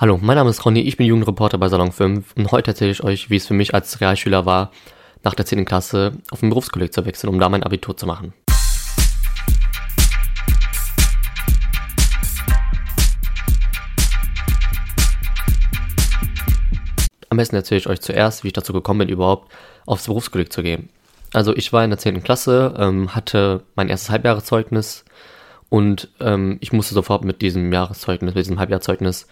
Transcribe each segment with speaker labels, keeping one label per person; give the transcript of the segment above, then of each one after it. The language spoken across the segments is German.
Speaker 1: Hallo, mein Name ist Ronny, ich bin Jugendreporter bei Salon 5 und heute erzähle ich euch, wie es für mich als Realschüler war, nach der 10. Klasse auf ein Berufskolleg zu wechseln, um da mein Abitur zu machen. Am besten erzähle ich euch zuerst, wie ich dazu gekommen bin, überhaupt aufs Berufskolleg zu gehen. Also ich war in der 10. Klasse, ähm, hatte mein erstes Halbjahreszeugnis und ähm, ich musste sofort mit diesem Jahreszeugnis, mit diesem Halbjahreszeugnis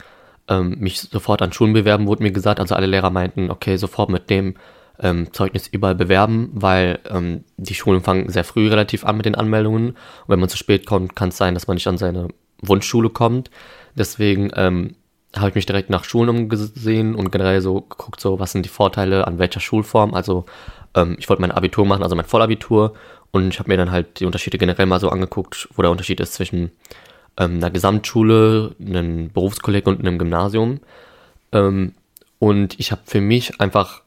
Speaker 1: ähm, mich sofort an Schulen bewerben, wurde mir gesagt. Also alle Lehrer meinten, okay, sofort mit dem ähm, Zeugnis überall bewerben, weil ähm, die Schulen fangen sehr früh relativ an mit den Anmeldungen. Und wenn man zu spät kommt, kann es sein, dass man nicht an seine Wunschschule kommt. Deswegen ähm, habe ich mich direkt nach Schulen umgesehen und generell so geguckt, so was sind die Vorteile an welcher Schulform. Also ähm, ich wollte mein Abitur machen, also mein Vollabitur. Und ich habe mir dann halt die Unterschiede generell mal so angeguckt, wo der Unterschied ist zwischen ähm, einer Gesamtschule, einem Berufskolleg und einem Gymnasium. Ähm, und ich habe für mich einfach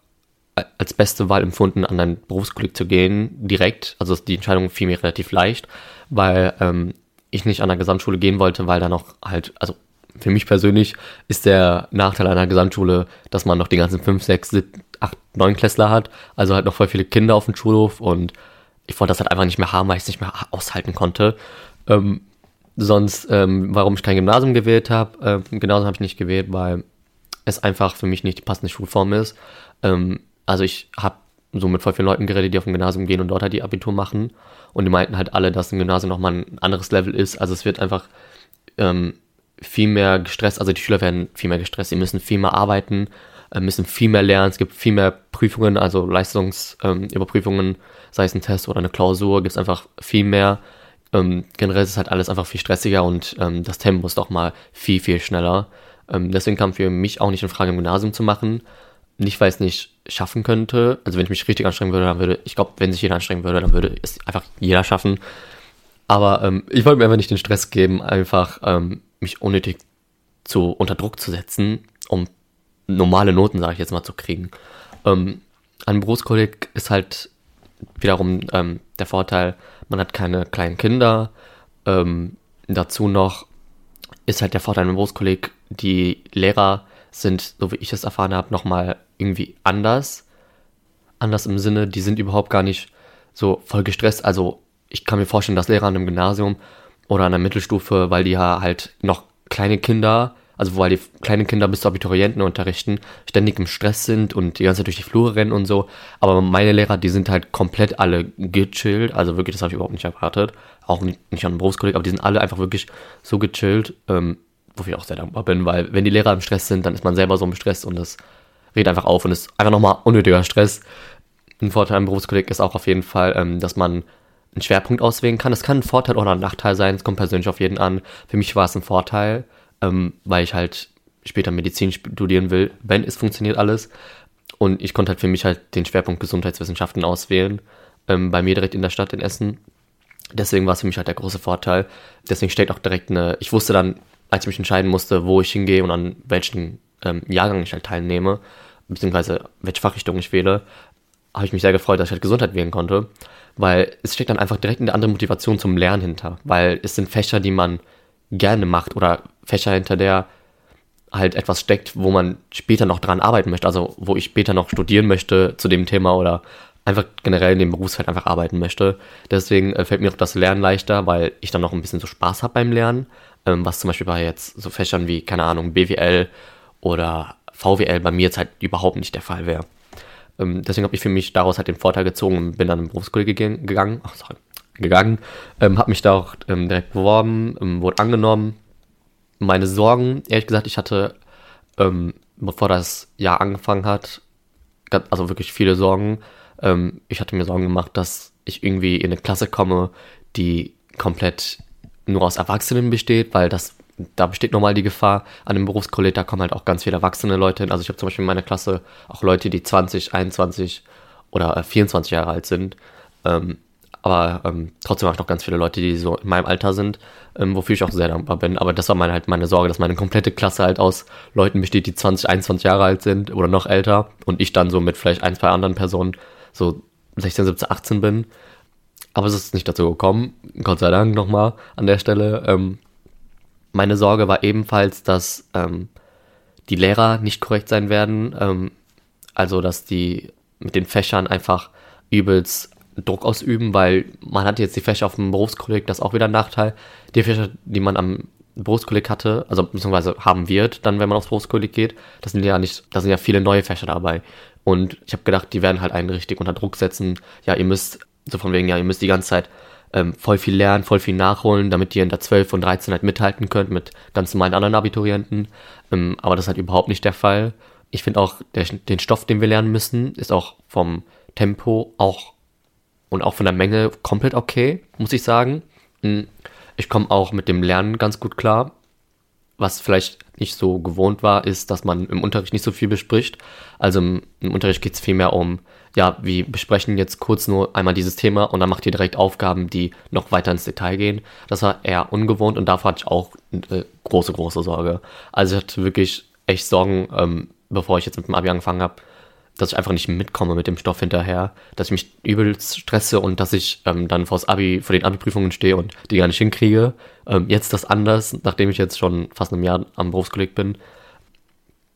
Speaker 1: als beste Wahl empfunden, an ein Berufskolleg zu gehen, direkt. Also die Entscheidung fiel mir relativ leicht, weil ähm, ich nicht an der Gesamtschule gehen wollte, weil da noch halt, also für mich persönlich ist der Nachteil einer Gesamtschule, dass man noch die ganzen 5, 6, 7, 8, 9 Klässler hat, also halt noch voll viele Kinder auf dem Schulhof und ich wollte das halt einfach nicht mehr haben, weil ich es nicht mehr aushalten konnte. Ähm, sonst, ähm, warum ich kein Gymnasium gewählt habe, äh, Gymnasium habe ich nicht gewählt, weil es einfach für mich nicht die passende Schulform ist. Ähm, also ich habe so mit voll vielen Leuten geredet, die auf dem Gymnasium gehen und dort halt die Abitur machen. Und die meinten halt alle, dass ein Gymnasium nochmal ein anderes Level ist. Also es wird einfach ähm, viel mehr gestresst, also die Schüler werden viel mehr gestresst, sie müssen viel mehr arbeiten, äh, müssen viel mehr lernen, es gibt viel mehr Prüfungen, also Leistungsüberprüfungen, ähm, sei es ein Test oder eine Klausur, gibt es einfach viel mehr. Ähm, generell ist es halt alles einfach viel stressiger und ähm, das Tempo ist auch mal viel, viel schneller. Ähm, deswegen kam für mich auch nicht in Frage, im Gymnasium zu machen. Nicht, weil ich es nicht schaffen könnte. Also wenn ich mich richtig anstrengen würde, dann würde, ich glaube, wenn sich jeder anstrengen würde, dann würde es einfach jeder schaffen. Aber ähm, ich wollte mir einfach nicht den Stress geben, einfach ähm, mich unnötig zu unter Druck zu setzen, um normale Noten, sage ich jetzt mal, zu kriegen. Ähm, ein Berufskolleg ist halt wiederum ähm, der Vorteil, man hat keine kleinen Kinder. Ähm, dazu noch ist halt der Vorteil im Berufskolleg, die Lehrer sind, so wie ich es erfahren habe, nochmal irgendwie anders. Anders im Sinne, die sind überhaupt gar nicht so voll gestresst. Also ich kann mir vorstellen, dass Lehrer an einem Gymnasium oder an der Mittelstufe, weil die ja halt noch kleine Kinder, also weil die kleinen Kinder bis zu Abiturienten unterrichten, ständig im Stress sind und die ganze Zeit durch die Flure rennen und so. Aber meine Lehrer, die sind halt komplett alle gechillt. Also wirklich, das habe ich überhaupt nicht erwartet. Auch nicht, an einem Berufskolleg, aber die sind alle einfach wirklich so gechillt, ähm, wofür ich auch sehr dankbar bin, weil wenn die Lehrer im Stress sind, dann ist man selber so im Stress und das redet einfach auf und ist einfach nochmal unnötiger Stress. Ein Vorteil am Berufskolleg ist auch auf jeden Fall, ähm, dass man einen Schwerpunkt auswählen kann. Es kann ein Vorteil oder ein Nachteil sein, es kommt persönlich auf jeden an. Für mich war es ein Vorteil, ähm, weil ich halt später Medizin studieren will, wenn es funktioniert alles. Und ich konnte halt für mich halt den Schwerpunkt Gesundheitswissenschaften auswählen, ähm, bei mir direkt in der Stadt in Essen. Deswegen war es für mich halt der große Vorteil. Deswegen steht auch direkt eine, ich wusste dann, als ich mich entscheiden musste, wo ich hingehe und an welchen ähm, Jahrgang ich halt teilnehme, beziehungsweise welche Fachrichtung ich wähle, habe ich mich sehr gefreut, dass ich halt Gesundheit wählen konnte, weil es steckt dann einfach direkt eine andere Motivation zum Lernen hinter, weil es sind Fächer, die man gerne macht oder Fächer, hinter der halt etwas steckt, wo man später noch dran arbeiten möchte, also wo ich später noch studieren möchte zu dem Thema oder einfach generell in dem Berufsfeld einfach arbeiten möchte. Deswegen äh, fällt mir auch das Lernen leichter, weil ich dann noch ein bisschen so Spaß habe beim Lernen, ähm, was zum Beispiel bei jetzt so Fächern wie, keine Ahnung, BWL oder VWL bei mir jetzt halt überhaupt nicht der Fall wäre. Ähm, deswegen habe ich für mich daraus halt den Vorteil gezogen und bin dann in Berufskolleg gegangen, ach, sorry, gegangen, ähm, habe mich da auch ähm, direkt beworben, ähm, wurde angenommen. Meine Sorgen, ehrlich gesagt, ich hatte, ähm, bevor das Jahr angefangen hat, also wirklich viele Sorgen. Ähm, ich hatte mir Sorgen gemacht, dass ich irgendwie in eine Klasse komme, die komplett nur aus Erwachsenen besteht, weil das da besteht nochmal die Gefahr, an dem Berufskolleg, da kommen halt auch ganz viele erwachsene Leute hin. Also ich habe zum Beispiel in meiner Klasse auch Leute, die 20, 21 oder 24 äh, Jahre alt sind. Ähm, aber ähm, trotzdem habe ich noch ganz viele Leute, die so in meinem Alter sind, ähm, wofür ich auch sehr dankbar bin. Aber das war meine, halt meine Sorge, dass meine komplette Klasse halt aus Leuten besteht, die 20, 21 Jahre alt sind oder noch älter und ich dann so mit vielleicht ein, zwei anderen Personen so 16, 17, 18 bin. Aber es ist nicht dazu gekommen, Gott sei Dank nochmal an der Stelle. Ähm, meine Sorge war ebenfalls, dass ähm, die Lehrer nicht korrekt sein werden. Ähm, also, dass die mit den Fächern einfach übelst Druck ausüben, weil man hat jetzt die Fächer auf dem Berufskolleg, das ist auch wieder ein Nachteil. Die Fächer, die man am Berufskolleg hatte, also beziehungsweise haben wird, dann wenn man aufs Berufskolleg geht, das sind ja nicht, da sind ja viele neue Fächer dabei. Und ich habe gedacht, die werden halt einen richtig unter Druck setzen. Ja, ihr müsst, so von wegen, ja, ihr müsst die ganze Zeit ähm, voll viel lernen, voll viel nachholen, damit ihr in der 12 und 13 halt mithalten könnt mit ganz normalen anderen Abiturienten. Ähm, aber das ist halt überhaupt nicht der Fall. Ich finde auch, der, den Stoff, den wir lernen müssen, ist auch vom Tempo auch und auch von der Menge komplett okay, muss ich sagen. Hm, ich komme auch mit dem Lernen ganz gut klar. Was vielleicht nicht so gewohnt war, ist, dass man im Unterricht nicht so viel bespricht. Also im, im Unterricht geht es vielmehr um, ja, wir besprechen jetzt kurz nur einmal dieses Thema und dann macht ihr direkt Aufgaben, die noch weiter ins Detail gehen. Das war eher ungewohnt und davor hatte ich auch äh, große, große Sorge. Also ich hatte wirklich echt Sorgen, ähm, bevor ich jetzt mit dem Abi angefangen habe, dass ich einfach nicht mitkomme mit dem Stoff hinterher, dass ich mich übelst stresse und dass ich ähm, dann vors Abi, vor den Abi-Prüfungen stehe und die gar nicht hinkriege. Ähm, jetzt das anders, nachdem ich jetzt schon fast ein Jahr am Berufskolleg bin.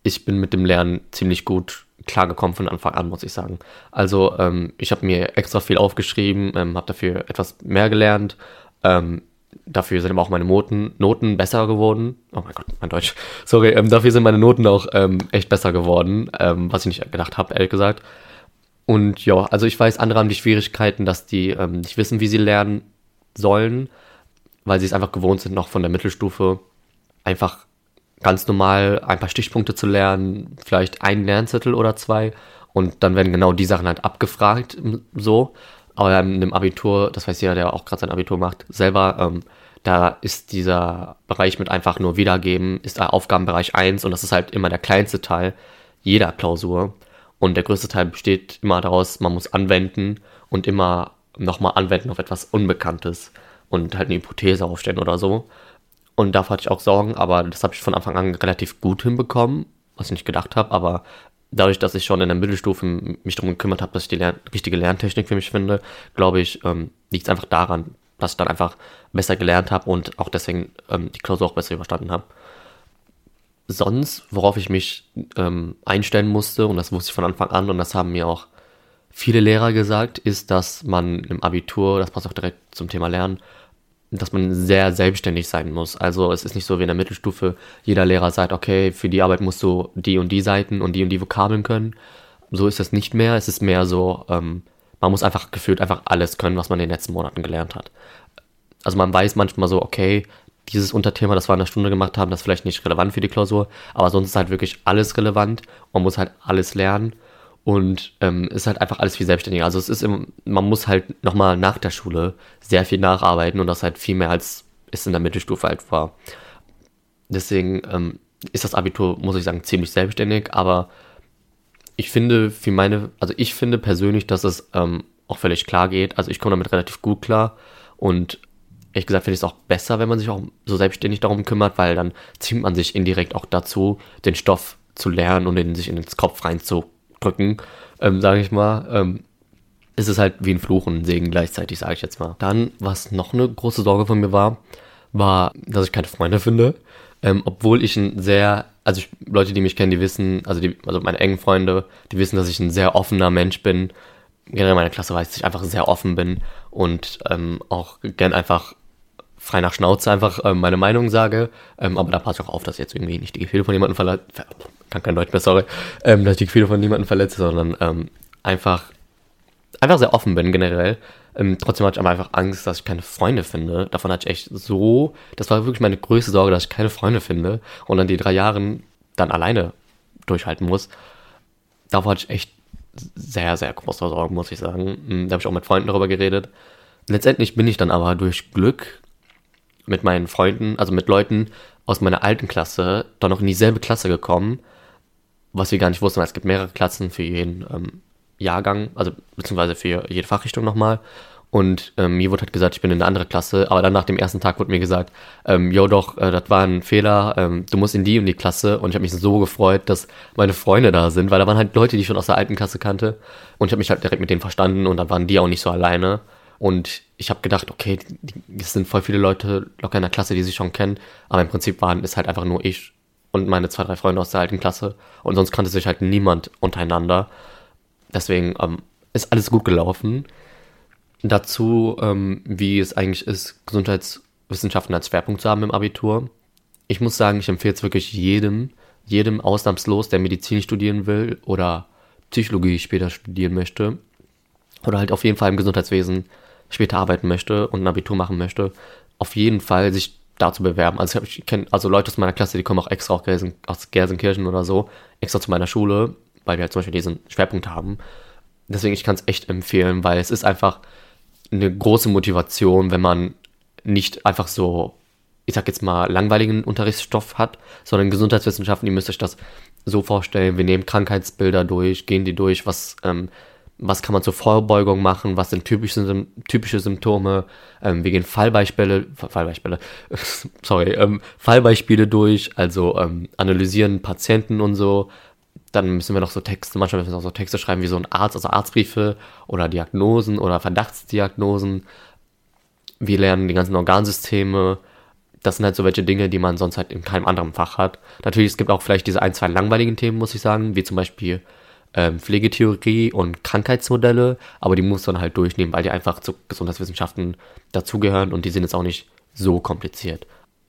Speaker 1: Ich bin mit dem Lernen ziemlich gut klargekommen von Anfang an, muss ich sagen. Also ähm, ich habe mir extra viel aufgeschrieben, ähm, habe dafür etwas mehr gelernt. Dafür sind aber auch meine Noten, Noten besser geworden. Oh mein Gott, mein Deutsch. Sorry, ähm, dafür sind meine Noten auch ähm, echt besser geworden, ähm, was ich nicht gedacht habe, ehrlich gesagt. Und ja, also ich weiß, andere haben die Schwierigkeiten, dass die ähm, nicht wissen, wie sie lernen sollen, weil sie es einfach gewohnt sind, noch von der Mittelstufe einfach ganz normal ein paar Stichpunkte zu lernen, vielleicht einen Lernzettel oder zwei. Und dann werden genau die Sachen halt abgefragt, so. Aber in dem Abitur, das weiß jeder, der auch gerade sein Abitur macht, selber, ähm, da ist dieser Bereich mit einfach nur Wiedergeben, ist Aufgabenbereich 1 und das ist halt immer der kleinste Teil jeder Klausur. Und der größte Teil besteht immer daraus, man muss anwenden und immer nochmal anwenden auf etwas Unbekanntes und halt eine Hypothese aufstellen oder so. Und davor hatte ich auch Sorgen, aber das habe ich von Anfang an relativ gut hinbekommen, was ich nicht gedacht habe. Aber dadurch, dass ich schon in der Mittelstufe mich darum gekümmert habe, dass ich die Lern richtige Lerntechnik für mich finde, glaube ich, ähm, liegt es einfach daran, dass ich dann einfach besser gelernt habe und auch deswegen ähm, die Klausur auch besser überstanden habe. Sonst, worauf ich mich ähm, einstellen musste, und das wusste ich von Anfang an, und das haben mir auch viele Lehrer gesagt, ist, dass man im Abitur, das passt auch direkt zum Thema Lernen, dass man sehr selbstständig sein muss. Also es ist nicht so wie in der Mittelstufe, jeder Lehrer sagt, okay, für die Arbeit musst du die und die Seiten und die und die Vokabeln können. So ist das nicht mehr. Es ist mehr so, ähm, man muss einfach gefühlt einfach alles können, was man in den letzten Monaten gelernt hat. Also man weiß manchmal so, okay, dieses Unterthema, das wir in der Stunde gemacht haben, das ist vielleicht nicht relevant für die Klausur, aber sonst ist halt wirklich alles relevant. Man muss halt alles lernen und ähm, ist halt einfach alles viel selbstständiger. Also es ist im, man muss halt nochmal nach der Schule sehr viel nacharbeiten und das halt viel mehr als es in der Mittelstufe halt war. Deswegen ähm, ist das Abitur, muss ich sagen, ziemlich selbstständig, aber ich finde für meine, also ich finde persönlich, dass es ähm, auch völlig klar geht. Also ich komme damit relativ gut klar und ehrlich gesagt finde ich es auch besser, wenn man sich auch so selbstständig darum kümmert, weil dann zieht man sich indirekt auch dazu, den Stoff zu lernen und in sich in den Kopf reinzukommen drücken, ähm, sage ich mal, ähm, ist es halt wie ein Fluch und ein Segen gleichzeitig, sage ich jetzt mal. Dann, was noch eine große Sorge von mir war, war, dass ich keine Freunde finde. Ähm, obwohl ich ein sehr, also ich, Leute, die mich kennen, die wissen, also, die, also meine engen Freunde, die wissen, dass ich ein sehr offener Mensch bin. Generell meine Klasse weiß, dass ich einfach sehr offen bin und ähm, auch gern einfach frei nach Schnauze einfach ähm, meine Meinung sage. Ähm, aber da passe ich auch auf, dass ich jetzt irgendwie nicht die Gefühle von jemandem verletze. Kann kein Deutsch mehr, sorry. Ähm, dass ich die Gefühle von niemandem verletze, sondern ähm, einfach, einfach sehr offen bin generell. Ähm, trotzdem hatte ich aber einfach Angst, dass ich keine Freunde finde. Davon hatte ich echt so, das war wirklich meine größte Sorge, dass ich keine Freunde finde und dann die drei Jahre dann alleine durchhalten muss. Davor hatte ich echt sehr, sehr große Sorgen, muss ich sagen. Hm, da habe ich auch mit Freunden darüber geredet. Letztendlich bin ich dann aber durch Glück mit meinen Freunden, also mit Leuten aus meiner alten Klasse, dann noch in dieselbe Klasse gekommen, was wir gar nicht wussten, weil es gibt mehrere Klassen für jeden ähm, Jahrgang, also beziehungsweise für jede Fachrichtung nochmal. Und ähm, mir wurde halt gesagt, ich bin in eine andere Klasse, aber dann nach dem ersten Tag wurde mir gesagt, ähm, jo doch, äh, das war ein Fehler, ähm, du musst in die und die Klasse. Und ich habe mich so gefreut, dass meine Freunde da sind, weil da waren halt Leute, die ich schon aus der alten Klasse kannte. Und ich habe mich halt direkt mit denen verstanden und dann waren die auch nicht so alleine. Und ich habe gedacht, okay, es sind voll viele Leute locker in der Klasse, die sich schon kennen, aber im Prinzip waren es halt einfach nur ich und meine zwei, drei Freunde aus der alten Klasse. Und sonst kannte sich halt niemand untereinander. Deswegen ähm, ist alles gut gelaufen. Dazu, ähm, wie es eigentlich ist, Gesundheitswissenschaften als Schwerpunkt zu haben im Abitur. Ich muss sagen, ich empfehle es wirklich jedem, jedem ausnahmslos, der Medizin studieren will oder Psychologie später studieren möchte oder halt auf jeden Fall im Gesundheitswesen später arbeiten möchte und ein Abitur machen möchte, auf jeden Fall sich da zu bewerben. Also ich kenne also Leute aus meiner Klasse, die kommen auch extra aus, Gelsen, aus Gelsenkirchen oder so, extra zu meiner Schule, weil wir halt zum Beispiel diesen Schwerpunkt haben. Deswegen, ich kann es echt empfehlen, weil es ist einfach eine große Motivation, wenn man nicht einfach so, ich sag jetzt mal, langweiligen Unterrichtsstoff hat, sondern Gesundheitswissenschaften, ihr müsst euch das so vorstellen, wir nehmen Krankheitsbilder durch, gehen die durch, was ähm, was kann man zur Vorbeugung machen, was sind typische, typische Symptome, ähm, wir gehen Fallbeispiele, Fallbeispiele, sorry, ähm, Fallbeispiele durch, also ähm, analysieren Patienten und so. Dann müssen wir noch so Texte, manchmal müssen wir auch so Texte schreiben wie so ein Arzt, also Arztbriefe oder Diagnosen oder Verdachtsdiagnosen. Wir lernen die ganzen Organsysteme. Das sind halt so welche Dinge, die man sonst halt in keinem anderen Fach hat. Natürlich, es gibt auch vielleicht diese ein, zwei langweiligen Themen, muss ich sagen, wie zum Beispiel ähm, Pflegetheorie und Krankheitsmodelle, aber die muss man halt durchnehmen, weil die einfach zu Gesundheitswissenschaften dazugehören und die sind jetzt auch nicht so kompliziert.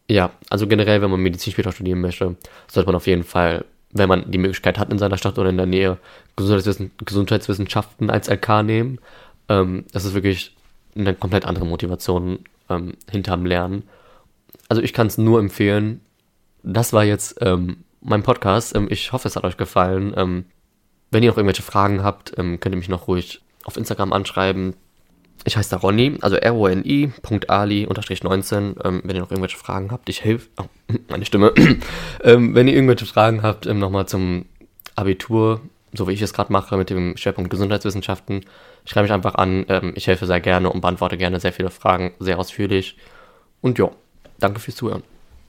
Speaker 1: Ja, also generell, wenn man Medizin später studieren möchte, sollte man auf jeden Fall, wenn man die Möglichkeit hat in seiner Stadt oder in der Nähe, Gesundheitswissen Gesundheitswissenschaften als LK nehmen. Ähm, das ist wirklich eine komplett andere Motivation ähm, hinterm Lernen. Also ich kann es nur empfehlen. Das war jetzt ähm, mein Podcast. Ähm, ich hoffe, es hat euch gefallen. Wenn ihr noch irgendwelche Fragen habt, ähm, könnt ihr mich noch ruhig auf Instagram anschreiben. Ich heiße da Ronny, also roni.ali-19. Ähm, wenn ihr noch irgendwelche Fragen habt, ich helfe. Oh, meine Stimme. ähm, wenn ihr irgendwelche Fragen habt, ähm, nochmal zum Abitur, so wie ich es gerade mache, mit dem Schwerpunkt Gesundheitswissenschaften, schreibe mich einfach an. Ähm, ich helfe sehr gerne und beantworte gerne sehr viele Fragen, sehr ausführlich. Und ja, danke fürs Zuhören.